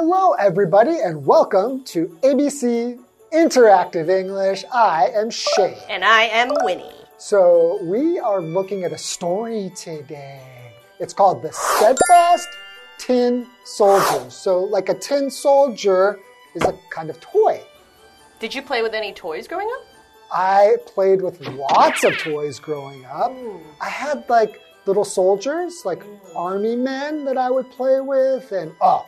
everybody, and welcome to ABC Interactive English. I am Shane. And I am Winnie. So, we are looking at a story today. It's called The Steadfast Tin Soldier. So, like a tin soldier is a kind of toy. Did you play with any toys growing up? I played with lots of toys growing up. Hmm. I had like little soldiers, like hmm. army men that I would play with, and oh,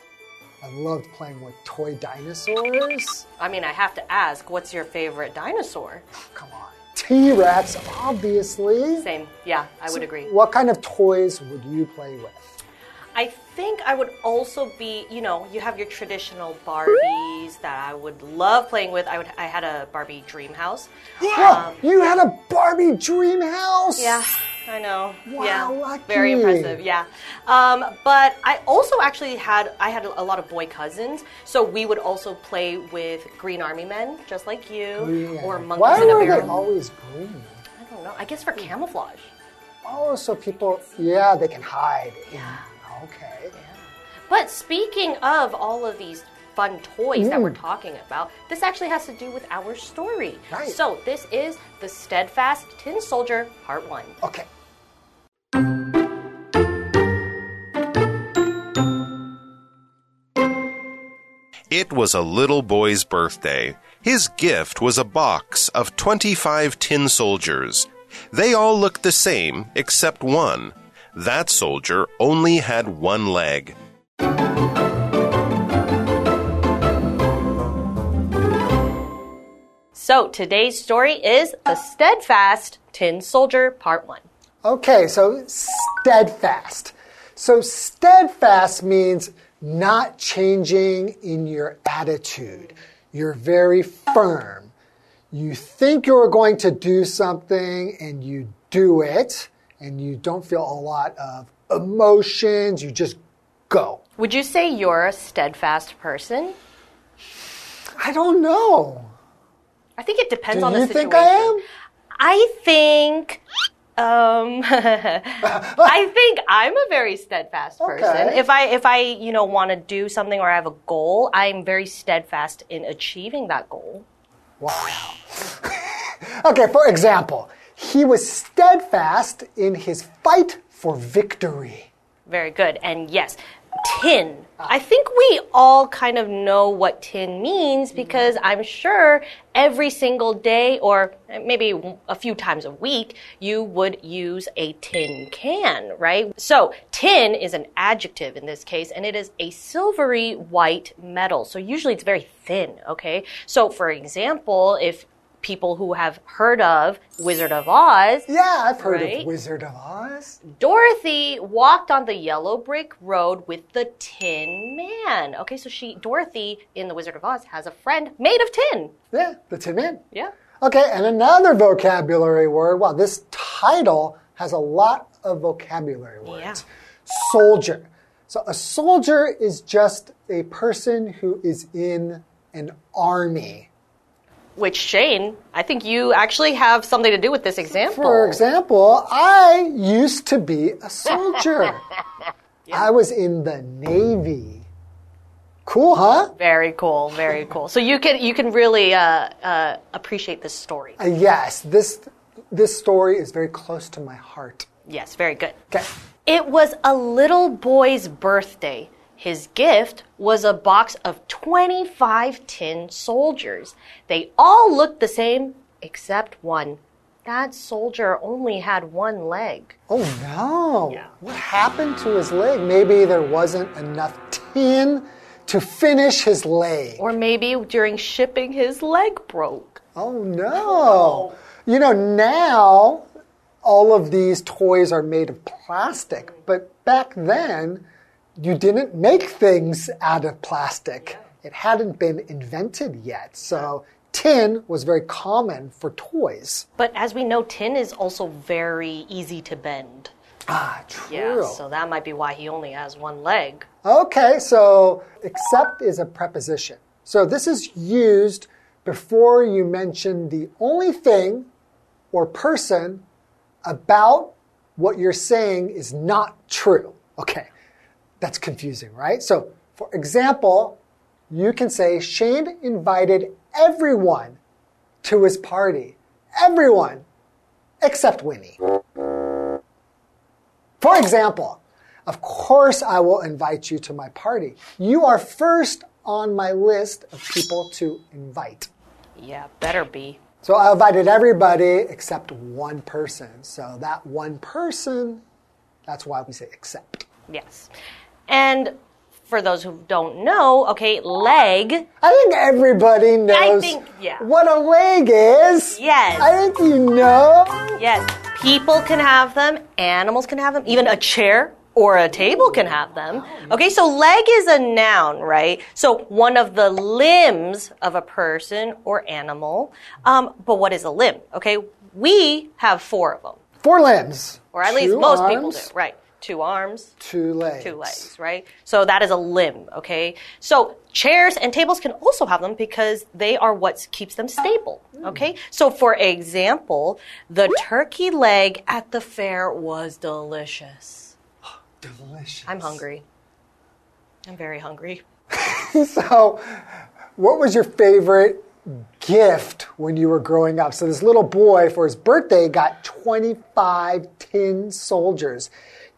I loved playing with toy dinosaurs. I mean, I have to ask, what's your favorite dinosaur? Oh, come on. T Rex, obviously. Same. Yeah, I would agree. What kind of toys would you play with? I think I would also be, you know, you have your traditional Barbies that I would love playing with. I would I had a Barbie dream house. Yeah, um, you had a Barbie dream house. Yeah, I know. Wow, yeah, lucky. very impressive. Yeah, um, but I also actually had I had a lot of boy cousins, so we would also play with Green Army Men, just like you, Yeah. or monkeys Why in a were they always green? I don't know. I guess for camouflage. Oh, so people, yeah, they can hide. Yeah. Okay. Yeah. But speaking of all of these fun toys that we're Mm. talking about, this actually has to do with our story. Right. So this is the Steadfast Tin Soldier Part One. Okay. It was a little boy's birthday. His gift was a box of 25 tin soldiers. They all looked the same except one. That soldier only had one leg. So today's story is the Steadfast Tin Soldier Part One. Okay, so steadfast. So steadfast means not changing in your attitude. You're very firm. You think you're going to do something and you do it, and you don't feel a lot of emotions. You just go. Would you say you're a steadfast person? I don't know. I think it depends Do on the situation. Do you think I am? I think. Um, I think I'm a very steadfast person. Okay. If I if I you know want to do something or I have a goal, I'm very steadfast in achieving that goal. Wow. okay, for example, he was steadfast in his fight for victory. Very good. And yes, tin. I think we all kind of know what tin means mm-hmm. because I'm sure every single day or maybe a few times a week you would use a tin can, right? So, tin is an adjective in this case and it is a silvery white metal. So, usually it's very thin, okay? So, for example, if people who have heard of Wizard of Oz, Yeah, I've heard Right? of Wizard of Oz. Dorothy walked on the yellow brick road with the Tin Man. Okay, so she, Dorothy in The Wizard of Oz, has a friend made of tin. Yeah, the Tin Man. Yeah. Okay, and another vocabulary word. Wow, this title has a lot of vocabulary words. Yeah. Soldier. So a soldier is just a person who is in an army. Which, Shane, I think you actually have something to do with this example. For example, I used to be a soldier. I was in the Navy. Cool, huh? Very cool, very cool. So you can you can really uh, uh, appreciate this story. Uh, yes, this this story is very close to my heart. Yes, very good. Okay. It was a little boy's birthday. His gift was a box of 25 tin soldiers. They all looked the same except one. That soldier only had one leg. Oh no. What happened to his leg? Maybe there wasn't enough tin to finish his leg. Or maybe during shipping, his leg broke. Oh no. You know, now all of these toys are made of plastic, but back then you didn't make things out of plastic. It hadn't been invented yet. So tin was very common for toys. But as we know, tin is also very easy to bend. Ah, true. Yeah, so that might be why he only has one leg. Okay, so except is a preposition. So this is used before you mention the only thing or person about what you're saying is not true. Okay, that's confusing, right? So, for example, you can say Shane invited everyone to his party. Everyone except Winnie. For example, of course I will invite you to my party. You are first on my list of people to invite. Yeah, better be. So I invited everybody except one person. So that one person, that's why we say except. Yes. And for those who don't know, okay, leg. I think everybody knows I think- yeah. what a leg is. Yes. I think you know. Yes, people can have them, animals can have them, even a chair or a table can have them. Okay, so leg is a noun, right? So one of the limbs of a person or animal. Um, but what is a limb? Okay, we have four of them, Four limbs. or at least Two most people do, right? Two arms, Two legs. two legs, right? So that is a limb, okay? So chairs and tables can also have them because they are what keeps them stable, okay? So for example, the turkey leg at the fair was delicious. Delicious. I'm hungry. I'm very hungry. So, what was your favorite gift when you were growing up? So, this little boy for his birthday got 25 tin soldiers.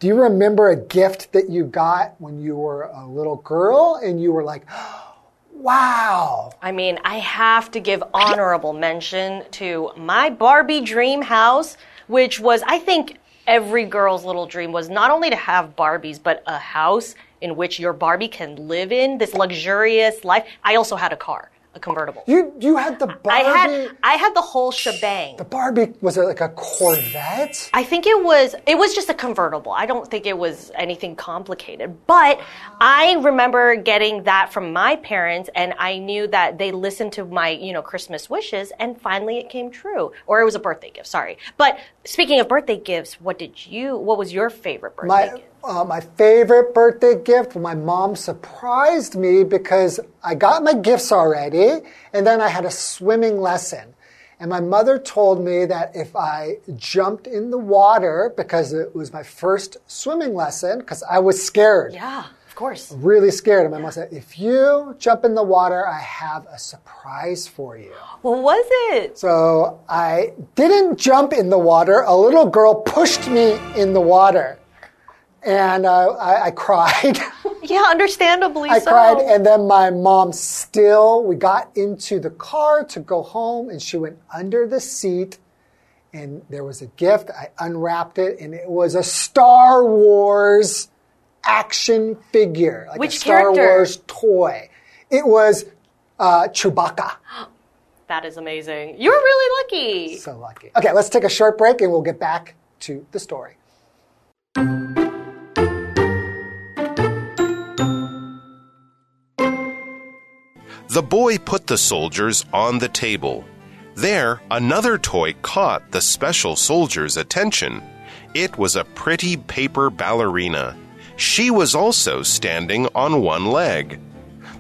Do you remember a gift that you got when you were a little girl and you were like, wow? I mean, I have to give honorable mention to my Barbie dream house, which was, I think, every girl's little dream was not only to have Barbies, but a house in which your Barbie can live in this luxurious life. I also had a car, a convertible. You, you had the Barbie. I had I had the whole shebang. the Barbie, was it like a Corvette? I think it was it was just a convertible. I don't think it was anything complicated. But I remember getting that from my parents and I knew that they listened to my, you know, Christmas wishes and finally it came true. Or it was a birthday gift, sorry. But speaking of birthday gifts, what did you what was your favorite birthday My, gift? Uh, my favorite birthday gift, my mom surprised me because I got my gifts already, and then I had a swimming lesson. And my mother told me that if I jumped in the water, because it was my first swimming lesson, because I was scared, Yeah, of course. really scared. And my mom said, if you jump in the water, I have a surprise for you. What was it? So I didn't jump in the water. A little girl pushed me in the water. And uh, I, I cried. Yeah, understandably I so. cried. And then my mom still, we got into the car to go home, and she went under the seat. And there was a gift. I unwrapped it, and it was a Star Wars action figure, like Which a Star character? Wars toy. It was uh, Chewbacca. that is amazing. You're really lucky. So lucky. Okay, let's take a short break and we'll get back to the story. The boy put the soldiers on the table. There, another toy caught the special soldier's attention. It was a pretty paper ballerina. She was also standing on one leg.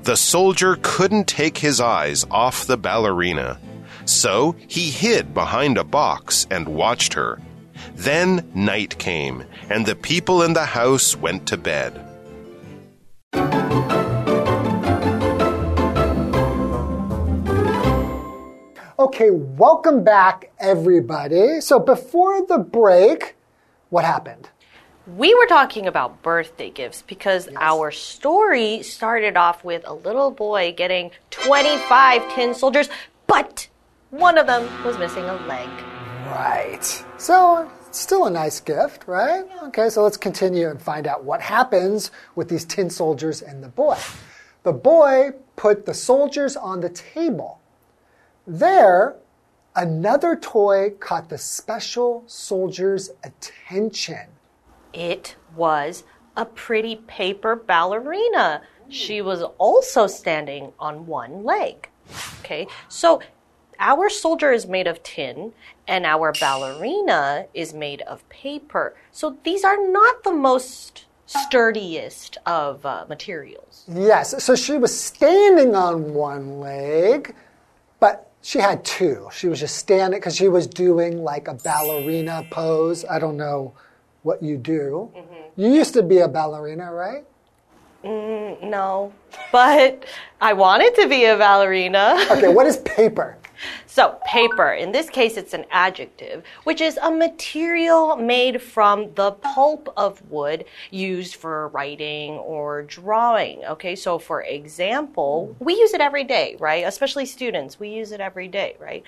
The soldier couldn't take his eyes off the ballerina. So he hid behind a box and watched her. Then night came, and the people in the house went to bed. Okay, welcome back, everybody. So before the break, what happened? We were talking about birthday gifts because our story started off with a little boy getting 25 tin soldiers, but one of them was missing a leg. Right. So, still a nice gift, right? Okay, so let's continue and find out what happens with these tin soldiers and the boy. The boy put the soldiers on the table. There, another toy caught the special soldier's attention. It was a pretty paper ballerina. She was also standing on one leg. Okay, so our soldier is made of tin and our ballerina is made of paper. So these are not the most sturdiest of uh, materials. Yes, so she was standing on one leg, but she had two. She was just standing because she was doing like a ballerina pose. I don't know what you do. Mm-hmm. You used to be a ballerina, right? Mm, no, but I wanted to be a ballerina. Okay, what is paper? So, paper, in this case, it's an adjective, which is a material made from the pulp of wood used for writing or drawing. Okay, so for example, we use it every day, right? Especially students, we use it every day, right?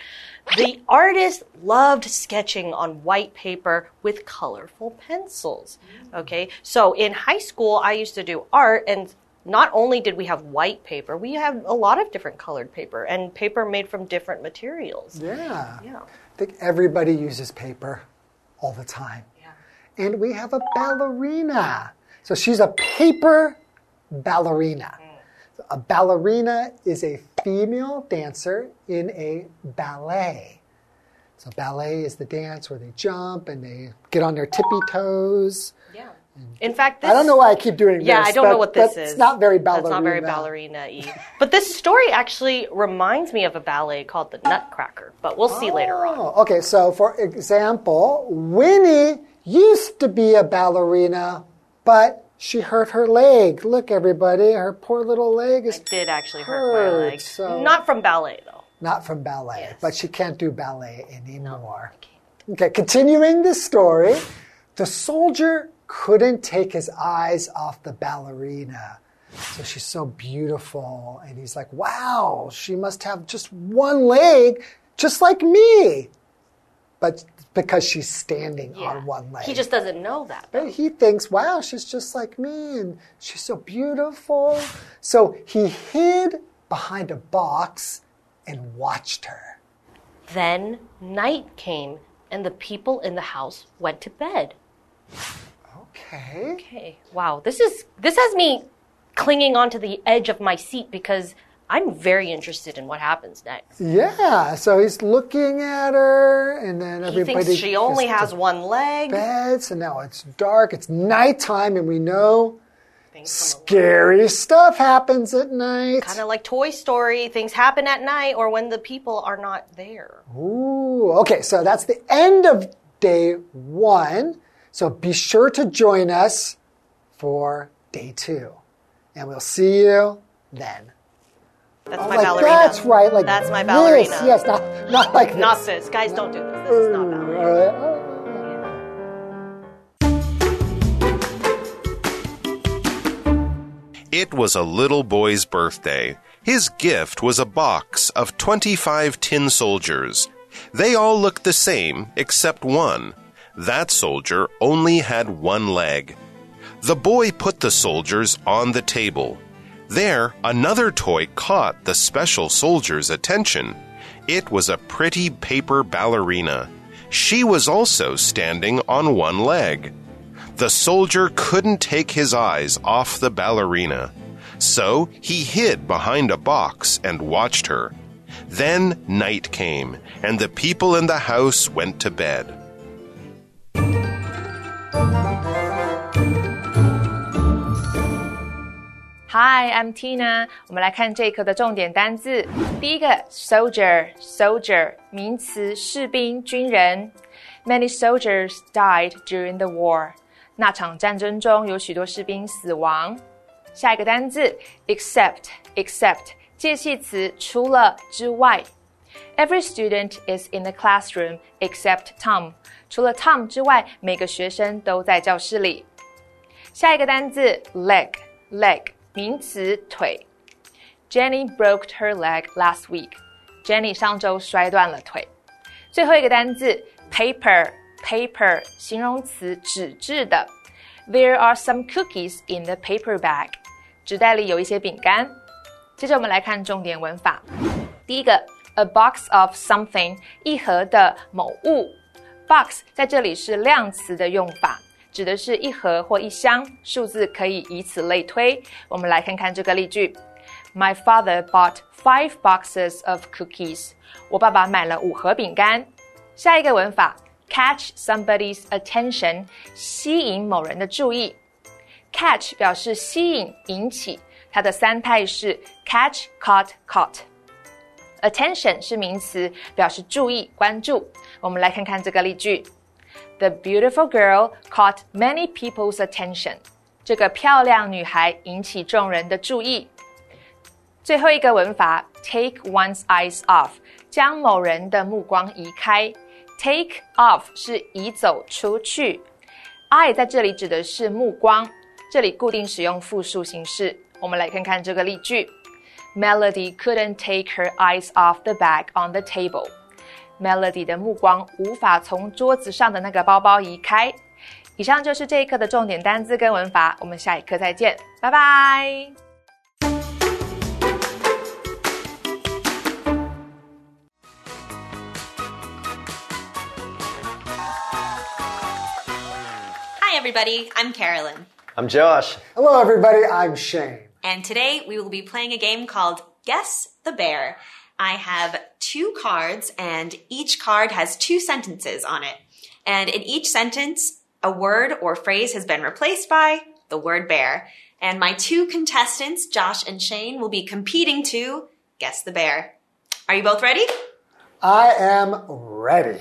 The artist loved sketching on white paper with colorful pencils. Okay, so in high school, I used to do art and not only did we have white paper, we have a lot of different colored paper and paper made from different materials. Yeah. Yeah. I think everybody uses paper all the time. Yeah. And we have a ballerina. So she's a paper ballerina. Mm. A ballerina is a female dancer in a ballet. So ballet is the dance where they jump and they get on their tippy toes. Yeah. In fact, this, I don't know why I keep doing Yeah, this. I don't know what this is. not very ballerina. That's not very ballerina y. but this story actually reminds me of a ballet called the Nutcracker, but we'll see later on. Oh, okay, so for example, Winnie used to be a ballerina, but she hurt her leg. Look, everybody, her poor little leg is Did actually hurt my leg. so- Not from ballet, though. not from ballet, Yes. but she can't do ballet anymore. Okay, continuing the story, the soldier couldn't take his eyes off the ballerina. So she's so beautiful, and he's like, wow, she must have just one leg, just like me. But because she's standing on one leg. He just doesn't know that. But he thinks, wow, she's just like me and she's so beautiful. So he hid behind a box and watched her. Then night came, and the people in the house went to bed. Okay. Okay. Wow. This is this has me clinging onto the edge of my seat because I'm very interested in what happens next. Yeah, so he's looking at her, and then He everybody. thinks she only has one leg. Beds, and now it's dark, it's nighttime, and we know Things scary stuff happens at night. Kind of like Toy Story, things happen at night or when the people are not there. Ooh, okay, so that's the end of day one. So be sure to join us for day two. And we'll see you then. That's Oh, my like, ballerina. That's right, like That's my this. ballerina. Yes, not, not like this. Not this. Guys, don't do this. This is not ballerina. Uh, It was a little boy's birthday. His gift was a box of 25 tin soldiers. They all looked the same except one. That soldier only had one leg. The boy put the soldiers on the table. There, another toy caught the special soldier's attention. It was a pretty paper ballerina. She was also standing on one leg. The soldier couldn't take his eyes off the ballerina. So he hid behind a box and watched her. Then night came, and the people in the house went to bed. Hi, I'm Tina。我们来看这一课的重点单字。第一个，soldier，soldier，名词，士兵、军人。Many soldiers died during the war。那场战争中有许多士兵死亡。下一个单字，except，except，介系词，除了之外。Every student is in the classroom except Tom。除了 Tom 之外，每个学生都在教室里。下一个单字，leg，leg。名词腿。Jenny broke her leg last week. Jenny 上周摔断了腿。最后一个单字 paper paper 形容词纸质的。There are some cookies in the paper bag. 纸袋里有一些饼干。接着我们来看重点文法。第一个 ，a box of something 一盒的某物。box 在这里是量词的用法。指的是一盒或一箱，数字可以以此类推。我们来看看这个例句：My father bought five boxes of cookies。我爸爸买了五盒饼干。下一个文法，catch somebody's attention，吸引某人的注意。catch 表示吸引、引起，它的三态是 catch、caught、caught。 Attention 是名词，表示注意、关注。我们来看看这个例句。The beautiful girl caught many people's attention. 这个漂亮女孩引起众人的注意。最后一个文法，take one's eyes off，将某人的目光移开。take off 是移走出去，eye 在这里指的是目光，这里固定使用复数形式。我们来看看这个例句 ：Melody couldn't take her eyes off the bag on the table。Melody 的目光无法从桌子上的那个包包移开。以上就是这一课的重点单词跟文法，我们下一课再见，拜拜。Hi, everybody. I'm Carolyn. I'm Josh. Hello, everybody. I'm Shane. And today we will be playing a game called Guess the Bear. I have two cards, and each card has two sentences on it. And in each sentence, a word or phrase has been replaced by the word bear. And my two contestants, Josh and Shane, will be competing to guess the bear. Are you both ready? I am ready.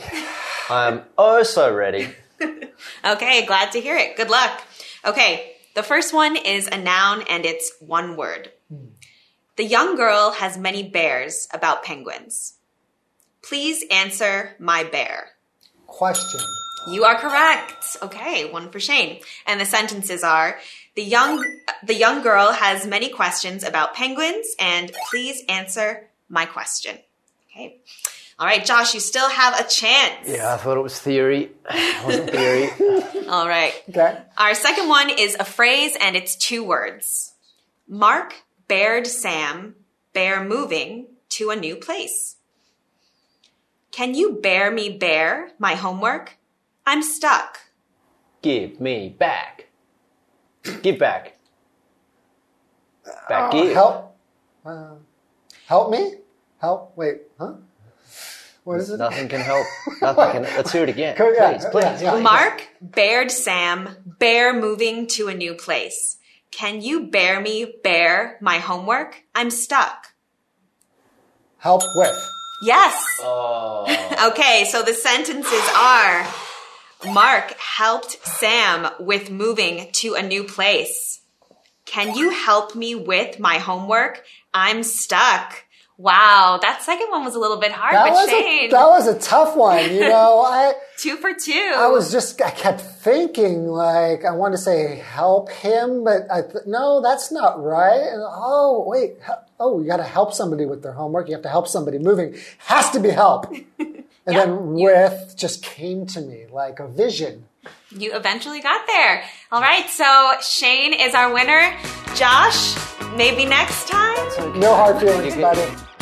I'm oh so ready. Okay, glad to hear it. Good luck. Okay, the first one is a noun and it's one word. Hmm. The young girl has many bears about penguins. Please answer my bear. Question. You are correct. Okay, one for Shane. And the sentences are the young the young girl has many questions about penguins and please answer my question. Okay. All right, Josh, you still have a chance. Yeah, I thought it was theory. It wasn't theory. All right. Okay. Our second one is a phrase and it's two words. Mark bared Sam bear moving to a new place. Can you bear me bear my homework? I'm stuck. Give me back. Give back. Back Uh, give. help. Uh, help me? Help. Wait. Huh? What is it? Nothing can help. Nothing can. Let's hear it again. Go- yeah, please, please. yeah, yeah. Mark bared Sam bear moving to a new place. Can you bear me bear my homework? I'm stuck. Help with. Yes. Oh. Okay, so the sentences are Mark helped Sam with moving to a new place. Can you help me with my homework? I'm stuck. Wow, that second one was a little bit hard, That but was, a, Shane, that was a tough one. You know, I two for two. I was just I kept thinking like I want to say help him, but I th- no, that's not right. And, oh wait, oh you got to help somebody with their homework. You have to help somebody moving. Has to be help. And then with just came to me like a vision. You eventually got there. All right, so Shane is our winner. Josh, maybe next time. No hard feelings, buddy.